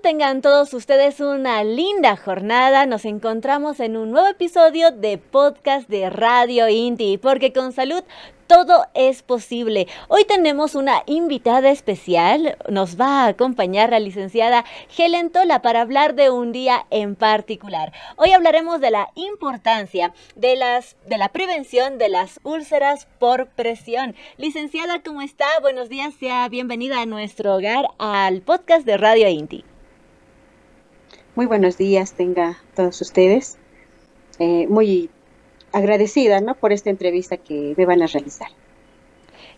Tengan todos ustedes una linda jornada. Nos encontramos en un nuevo episodio de podcast de Radio Inti, porque con salud todo es posible. Hoy tenemos una invitada especial. Nos va a acompañar la licenciada Helen Tola para hablar de un día en particular. Hoy hablaremos de la importancia de, las, de la prevención de las úlceras por presión. Licenciada, ¿cómo está? Buenos días. Sea bienvenida a nuestro hogar al podcast de Radio Inti. Muy buenos días, tenga todos ustedes. Eh, muy agradecida ¿no? por esta entrevista que me van a realizar.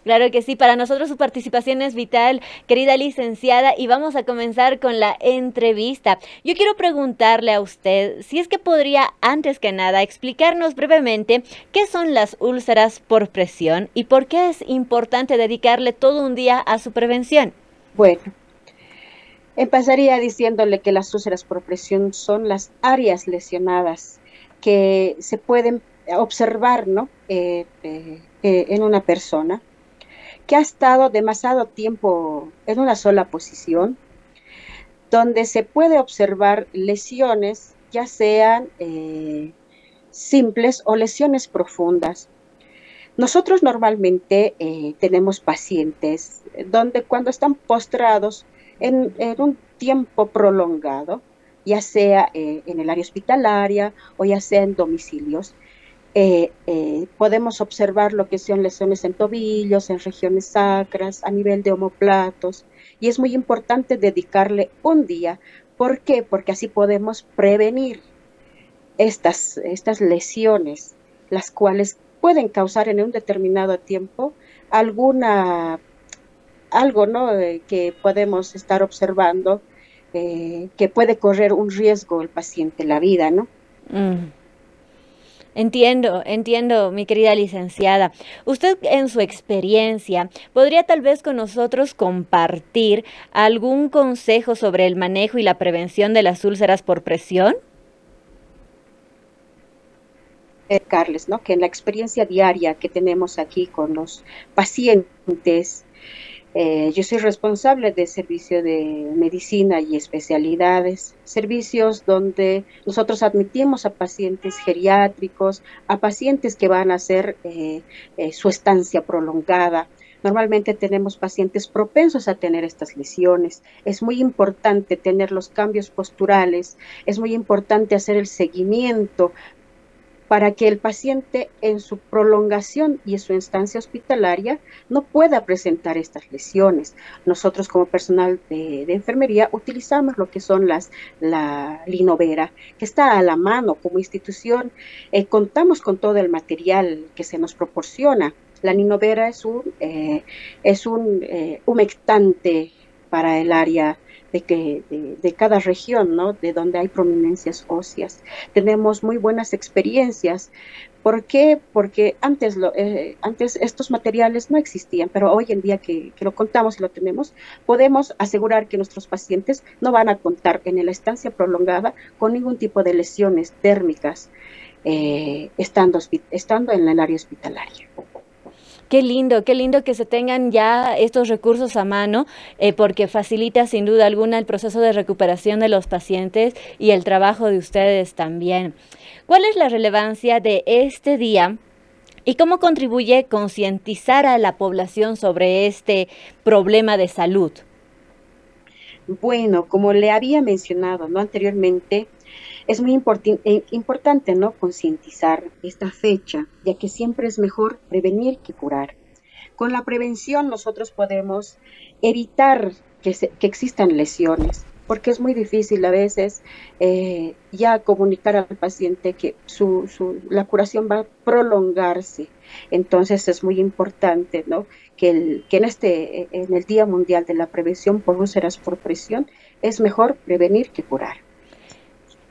Claro que sí, para nosotros su participación es vital, querida licenciada, y vamos a comenzar con la entrevista. Yo quiero preguntarle a usted si es que podría, antes que nada, explicarnos brevemente qué son las úlceras por presión y por qué es importante dedicarle todo un día a su prevención. Bueno, empezaría diciéndole que las úlceras por presión son las áreas lesionadas que se pueden Eh, eh, eh, en una persona que ha estado demasiado tiempo en una sola posición, donde se puede observar lesiones, ya sean simples o lesiones profundas. Nosotros normalmente tenemos pacientes donde cuando están postrados en un tiempo prolongado, ya sea en el área hospitalaria o ya sea en domicilios, eh, eh, podemos observar lo que son lesiones en tobillos, en regiones sacras, a nivel de homoplatos, y es muy importante dedicarle un día. ¿Por qué? Porque así podemos prevenir estas, estas lesiones, las cuales pueden causar en un determinado tiempo alguna algo ¿no? Eh, que podemos estar observando que puede correr un riesgo el paciente, la vida, ¿no? Mm. Entiendo, entiendo, mi querida licenciada. Usted en su experiencia podría tal vez con nosotros compartir algún consejo sobre el manejo y la prevención de las úlceras por presión? Carles, ¿no? que en la experiencia diaria que tenemos aquí con los pacientes, eh, yo soy responsable de servicio de medicina y especialidades, servicios donde nosotros admitimos a pacientes geriátricos, a pacientes que van a hacer eh, eh, su estancia prolongada. Normalmente tenemos pacientes propensos a tener estas lesiones. Es muy importante tener los cambios posturales, es muy importante hacer el seguimiento para que el paciente en su prolongación y en su instancia hospitalaria no pueda presentar estas lesiones. Nosotros como personal de, enfermería utilizamos lo que son las la linovera, que está a la mano como institución. Eh, contamos con todo el material que se nos proporciona. La linovera es un, eh, es un eh, humectante para el área de, que, de, cada región, ¿no? De donde hay prominencias óseas. Tenemos muy buenas experiencias. ¿Por qué? Porque antes, lo, eh, antes estos materiales no existían, pero hoy en día que, lo contamos y lo tenemos, podemos asegurar que nuestros pacientes no van a contar en la estancia prolongada con ningún tipo de lesiones térmicas eh, estando, estando en el área hospitalaria. Qué lindo, qué lindo que se tengan ya estos recursos a mano, eh, porque facilita sin duda alguna el proceso de recuperación de los pacientes y el trabajo de ustedes también. ¿Cuál es la relevancia de este día? ¿Y cómo contribuye concientizar a la población sobre este problema de salud? Bueno, como le había mencionado ¿no? anteriormente, es muy eh, importante ¿no? concientizar esta fecha, ya que siempre es mejor prevenir que curar. Con la prevención nosotros podemos evitar que, existan lesiones, porque es muy difícil a veces eh, ya comunicar al paciente que su, la curación va a prolongarse. Entonces es muy importante ¿no? que, el, que en, este, en el Día Mundial de la Prevención por úlceras por presión es mejor prevenir que curar.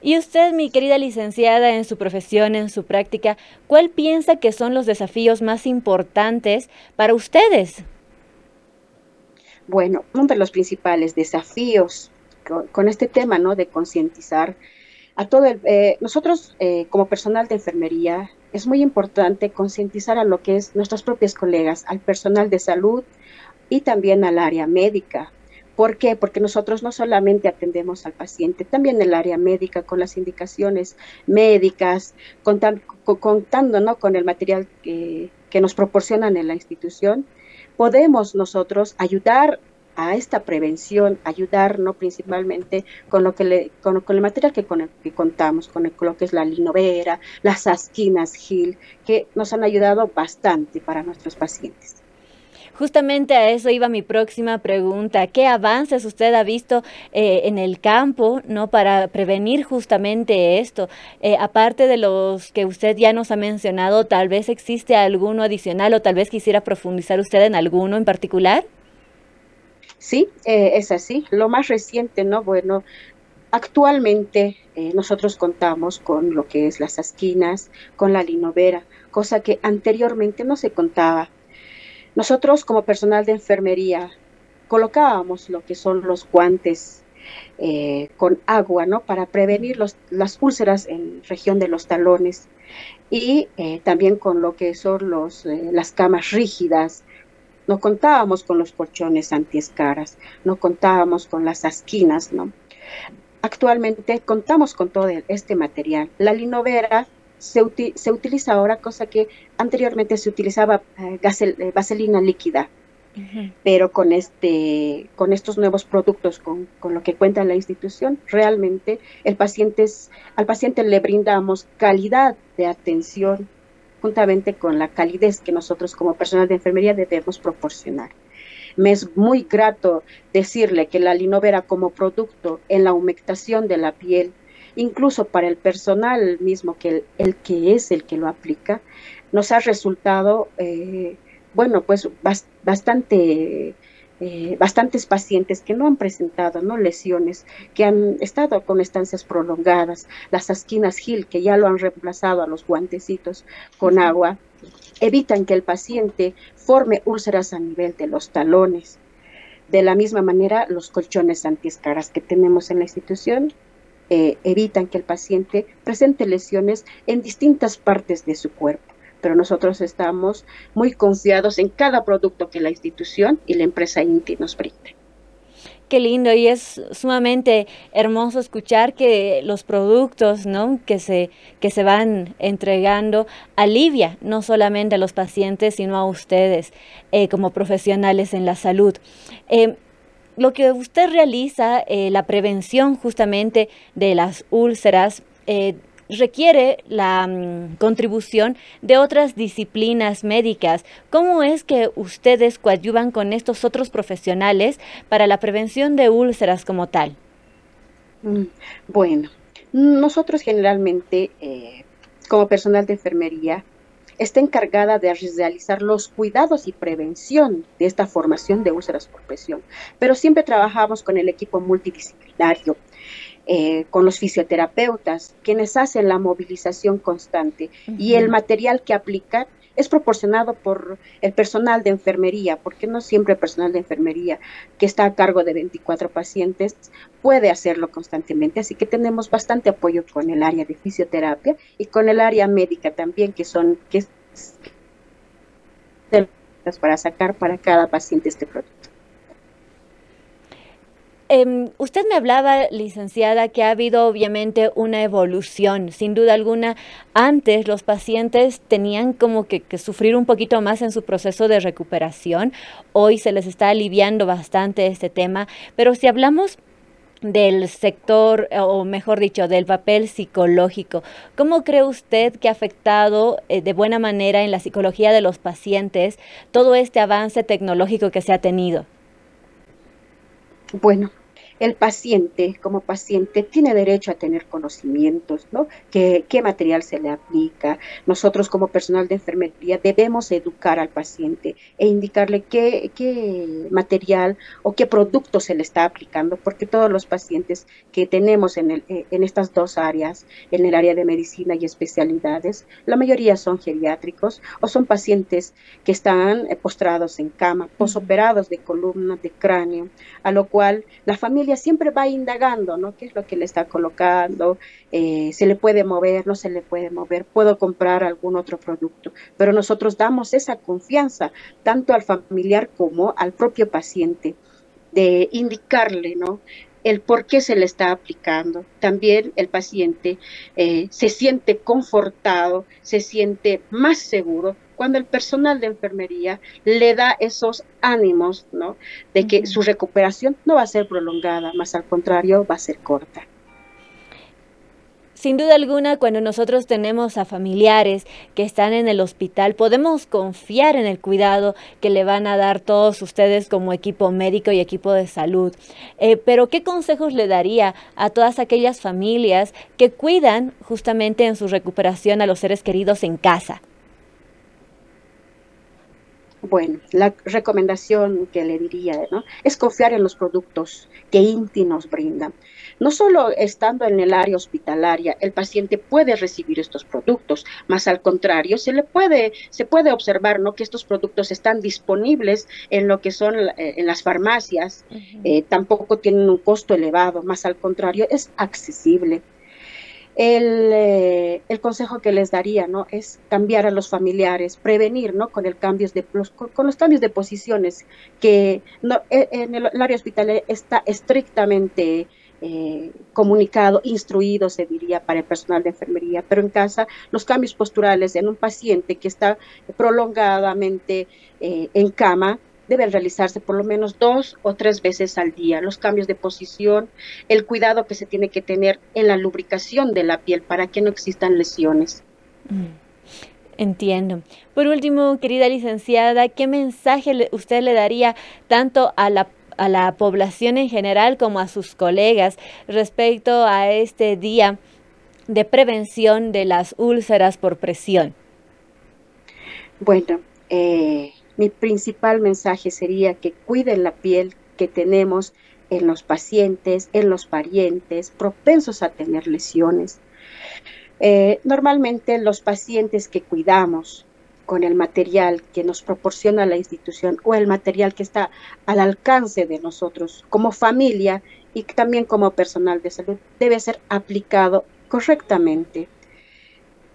Y usted, mi querida licenciada, en su profesión, en su práctica, ¿cuál piensa que son los desafíos más importantes para ustedes? Bueno, uno de los principales desafíos con, este tema, ¿no? De concientizar a todo el... Eh, nosotros, eh, como personal de enfermería, es muy importante concientizar a lo que es nuestros propios colegas, al personal de salud y también al área médica, ¿Por qué? Porque nosotros no solamente atendemos al paciente, también el área médica con las indicaciones médicas, contando, contando ¿no? con el material que, que nos proporcionan en la institución, podemos nosotros ayudar a esta prevención, ayudarnos principalmente con lo que le, con, el material que, con el que contamos, con, lo que es la linovera, las asquinas Gil, que nos han ayudado bastante para nuestros pacientes. Justamente a eso iba mi próxima pregunta. ¿Qué avances usted ha visto eh, en el campo no para prevenir justamente esto? Eh, aparte de los que usted ya nos ha mencionado, tal vez existe alguno adicional o tal vez quisiera profundizar usted en alguno en particular. Sí, eh, es así. Lo más reciente, ¿no? Bueno, actualmente eh, nosotros contamos con lo que es las esquinas, con la linovera, cosa que anteriormente no se contaba. Nosotros como personal de enfermería colocábamos lo que son los guantes eh, con agua, ¿no? Para prevenir las úlceras en región de los talones y también con lo que son los, las camas rígidas, no contábamos con los colchones antiescaras, no contábamos con las asquinas, ¿no? Actualmente contamos con todo este material. La linovera se, utiliza ahora, cosa que anteriormente se utilizaba eh, eh, vaselina líquida, pero con, este, con estos nuevos productos, con, con, lo que cuenta la institución, realmente el paciente al paciente le brindamos calidad de atención juntamente con la calidez que nosotros como personal de enfermería debemos proporcionar. Me es muy grato decirle que la linovera como producto en la humectación de la piel, incluso para el personal mismo, que el, que es el que lo aplica, nos ha resultado, eh, bueno, pues bastante eh, bastantes pacientes que no han presentado ¿no? lesiones, que han estado con estancias prolongadas, las asquinas Gil, que ya lo han reemplazado a los guantecitos con agua, evitan que el paciente forme úlceras a nivel de los talones. De la misma manera, los colchones antiescaras que tenemos en la institución eh, evitan que el paciente presente lesiones en distintas partes de su cuerpo pero nosotros estamos muy confiados en cada producto que la institución y la empresa INTI nos brinde. Qué lindo y es sumamente hermoso escuchar que los productos ¿no? que, se, que se van entregando alivia no solamente a los pacientes, sino a ustedes eh, como profesionales en la salud. Eh, lo que usted realiza, eh, la prevención justamente de las úlceras, requiere la mm, contribución de otras disciplinas médicas. ¿Cómo es que ustedes coadyuvan con estos otros profesionales para la prevención de úlceras como tal? Mm, bueno, nosotros generalmente, eh, como personal de enfermería, está encargada de realizar los cuidados y prevención de esta formación de úlceras por presión, pero siempre trabajamos con el equipo multidisciplinario eh, con los fisioterapeutas, quienes hacen la movilización constante y el material que aplican es proporcionado por el personal de enfermería, porque no siempre el personal de enfermería que está a cargo de 24 pacientes puede hacerlo constantemente. Así que tenemos bastante apoyo con el área de fisioterapia y con el área médica también, que son que para sacar para cada paciente este producto. Em, usted me hablaba, licenciada, que ha habido obviamente una evolución. Sin duda alguna, antes los pacientes tenían como que, sufrir un poquito más en su proceso de recuperación. Hoy se les está aliviando bastante este tema. Pero si hablamos del sector, o mejor dicho, del papel psicológico. ¿Cómo cree usted que ha afectado eh, de buena manera en la psicología de los pacientes todo este avance tecnológico que se ha tenido? Bueno, el paciente como paciente tiene derecho a tener conocimientos, ¿no? ¿Qué, qué material se le aplica? Nosotros como personal de enfermería debemos educar al paciente e indicarle qué, qué material o qué producto se le está aplicando, porque todos los pacientes que tenemos en, el, eh, en estas dos áreas, en el área de medicina y especialidades, la mayoría son geriátricos o son pacientes que están eh, postrados en cama, posoperados de columna, de cráneo, a lo cual la familia siempre va indagando, ¿no? ¿Qué es lo que le está colocando? Eh, ¿Se le puede mover? ¿No se le puede mover? ¿Puedo comprar algún otro producto? Pero nosotros damos esa confianza tanto al familiar como al propio paciente de indicarle, ¿no? El por qué se le está aplicando. También el paciente eh, se siente confortado, se siente más seguro cuando el personal de enfermería le da esos ánimos, ¿no? De que su recuperación no va a ser prolongada, más al contrario, va a ser corta. Sin duda alguna, cuando nosotros tenemos a familiares que están en el hospital, podemos confiar en el cuidado que le van a dar todos ustedes como equipo médico y equipo de salud. Eh, pero, ¿qué consejos le daría a todas aquellas familias que cuidan justamente en su recuperación a los seres queridos en casa? Bueno, la recomendación que le diría ¿no? es confiar en los productos que INTI nos brinda. No solo estando en el área hospitalaria, el paciente puede recibir estos productos, más al contrario, se le puede, se puede observar ¿no? que estos productos están disponibles en lo que son eh, en las farmacias, eh, tampoco tienen un costo elevado, más al contrario, es accesible. Eh, el, consejo que les daría ¿no? es cambiar a los familiares, prevenir ¿no? con, el cambios de, los, con los cambios de posiciones, que no, e, en el, área hospitalaria está estrictamente eh, comunicado, instruido, se diría, para el personal de enfermería, pero en casa los cambios posturales en un paciente que está prolongadamente eh, en cama deben realizarse por lo menos dos o tres veces al día. Los cambios de posición, el cuidado que se tiene que tener en la lubricación de la piel para que no existan lesiones. Mm, entiendo. Por último, querida licenciada, ¿qué mensaje usted le daría tanto a la a la población en general como a sus colegas respecto a este día de prevención de las úlceras por presión? Bueno, eh, mi principal mensaje sería que cuiden la piel que tenemos en los pacientes, en los parientes, propensos a tener lesiones. Eh, normalmente los pacientes que cuidamos con el material que nos proporciona la institución o el material que está al alcance de nosotros como familia y también como personal de salud debe ser aplicado correctamente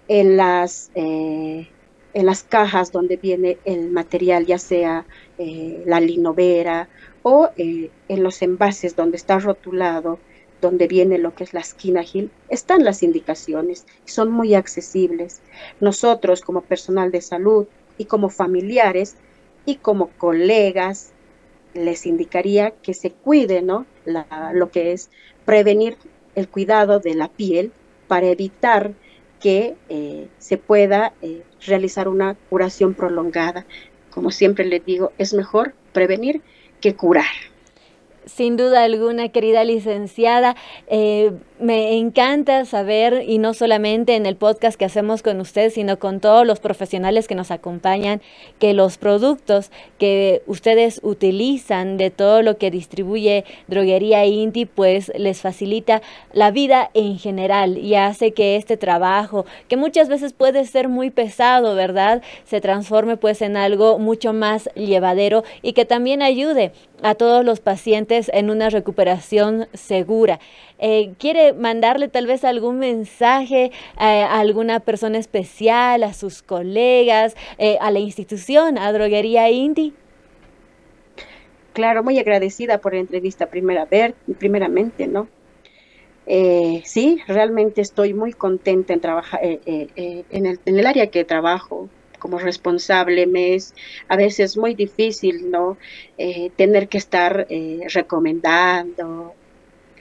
en las eh, en las cajas donde viene el material, ya sea eh, la linovera o eh, en los envases donde está rotulado, donde viene lo que es la esquina Gil, están las indicaciones, son muy accesibles. Nosotros como personal de salud y como familiares y como colegas, les indicaría que se cuide, ¿no? lo que es prevenir el cuidado de la piel para evitar que eh, se pueda eh, realizar una curación prolongada. Como siempre les digo, es mejor prevenir que curar. Sin duda alguna, querida licenciada, eh, me encanta saber, y no solamente en el podcast que hacemos con usted, sino con todos los profesionales que nos acompañan, que los productos que ustedes utilizan de todo lo que distribuye Droguería Inti, pues les facilita la vida en general y hace que este trabajo, que muchas veces puede ser muy pesado, ¿verdad?, se transforme pues en algo mucho más llevadero y que también ayude a todos los pacientes en una recuperación segura. Eh, ¿Quiere mandarle tal vez algún mensaje a alguna persona especial, a sus colegas, eh, a la institución, a Droguería Indy? Claro, muy agradecida por la entrevista primera ver, primeramente, ¿no? Eh, sí, realmente estoy muy contenta en trabajar en, el, área que trabajo como responsable. Me es a veces muy difícil, ¿no? tener que estar recomendando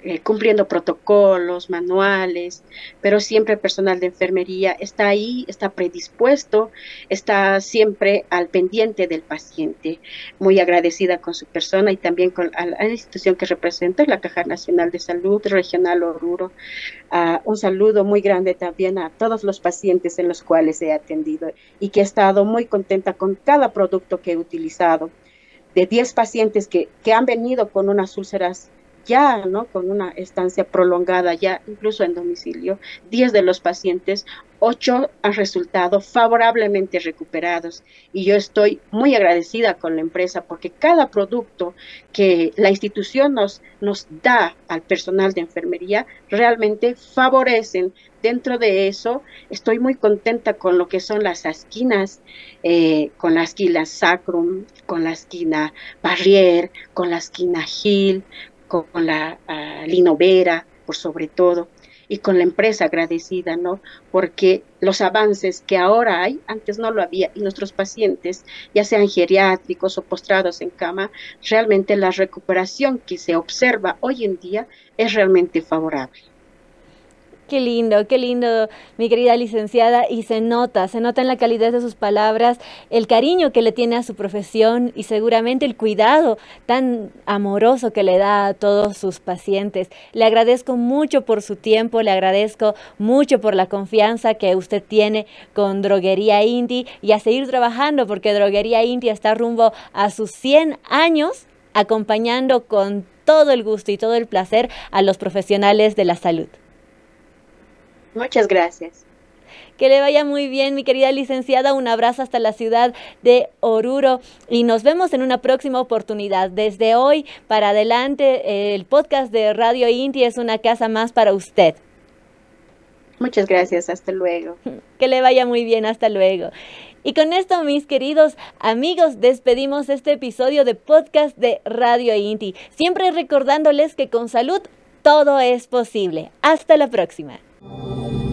eh, cumpliendo protocolos, manuales, pero siempre el personal de enfermería está ahí, está predispuesto, está siempre al pendiente del paciente. Muy agradecida con su persona y también con la institución que representa, la Caja Nacional de Salud Regional Oruro. Uh, un saludo muy grande también a todos los pacientes en los cuales he atendido y que he estado muy contenta con cada producto que he utilizado. De 10 pacientes que, que han venido con unas úlceras ya, ¿no? Con una estancia prolongada, ya incluso en domicilio, 10 de los pacientes, 8 han resultado favorablemente recuperados. Y yo estoy muy agradecida con la empresa porque cada producto que la institución nos, nos da al personal de enfermería realmente favorecen. Dentro de eso, estoy muy contenta con lo que son las esquinas, eh, con la esquina Sacrum, con la esquina Barrier, con la esquina Hill, con la Linovera, por sobre todo, y con la empresa agradecida, ¿no? Porque los avances que ahora hay, antes no lo había, y nuestros pacientes, ya sean geriátricos o postrados en cama, realmente la recuperación que se observa hoy en día es realmente favorable. Qué lindo, qué lindo, mi querida licenciada. Y se nota, se nota en la calidez de sus palabras el cariño que le tiene a su profesión y seguramente el cuidado tan amoroso que le da a todos sus pacientes. Le agradezco mucho por su tiempo, le agradezco mucho por la confianza que usted tiene con Droguería Indy y a seguir trabajando porque Droguería Indy está rumbo a sus 100 años acompañando con todo el gusto y todo el placer a los profesionales de la salud. Muchas gracias. Que le vaya muy bien, mi querida licenciada. Un abrazo hasta la ciudad de Oruro y nos vemos en una próxima oportunidad. Desde hoy para adelante, el podcast de Radio Inti es una casa más para usted. Muchas gracias, hasta luego. Que le vaya muy bien, hasta luego. Y con esto, mis queridos amigos, despedimos este episodio de podcast de Radio Inti. Siempre recordándoles que con salud todo es posible. Hasta la próxima. Thank you.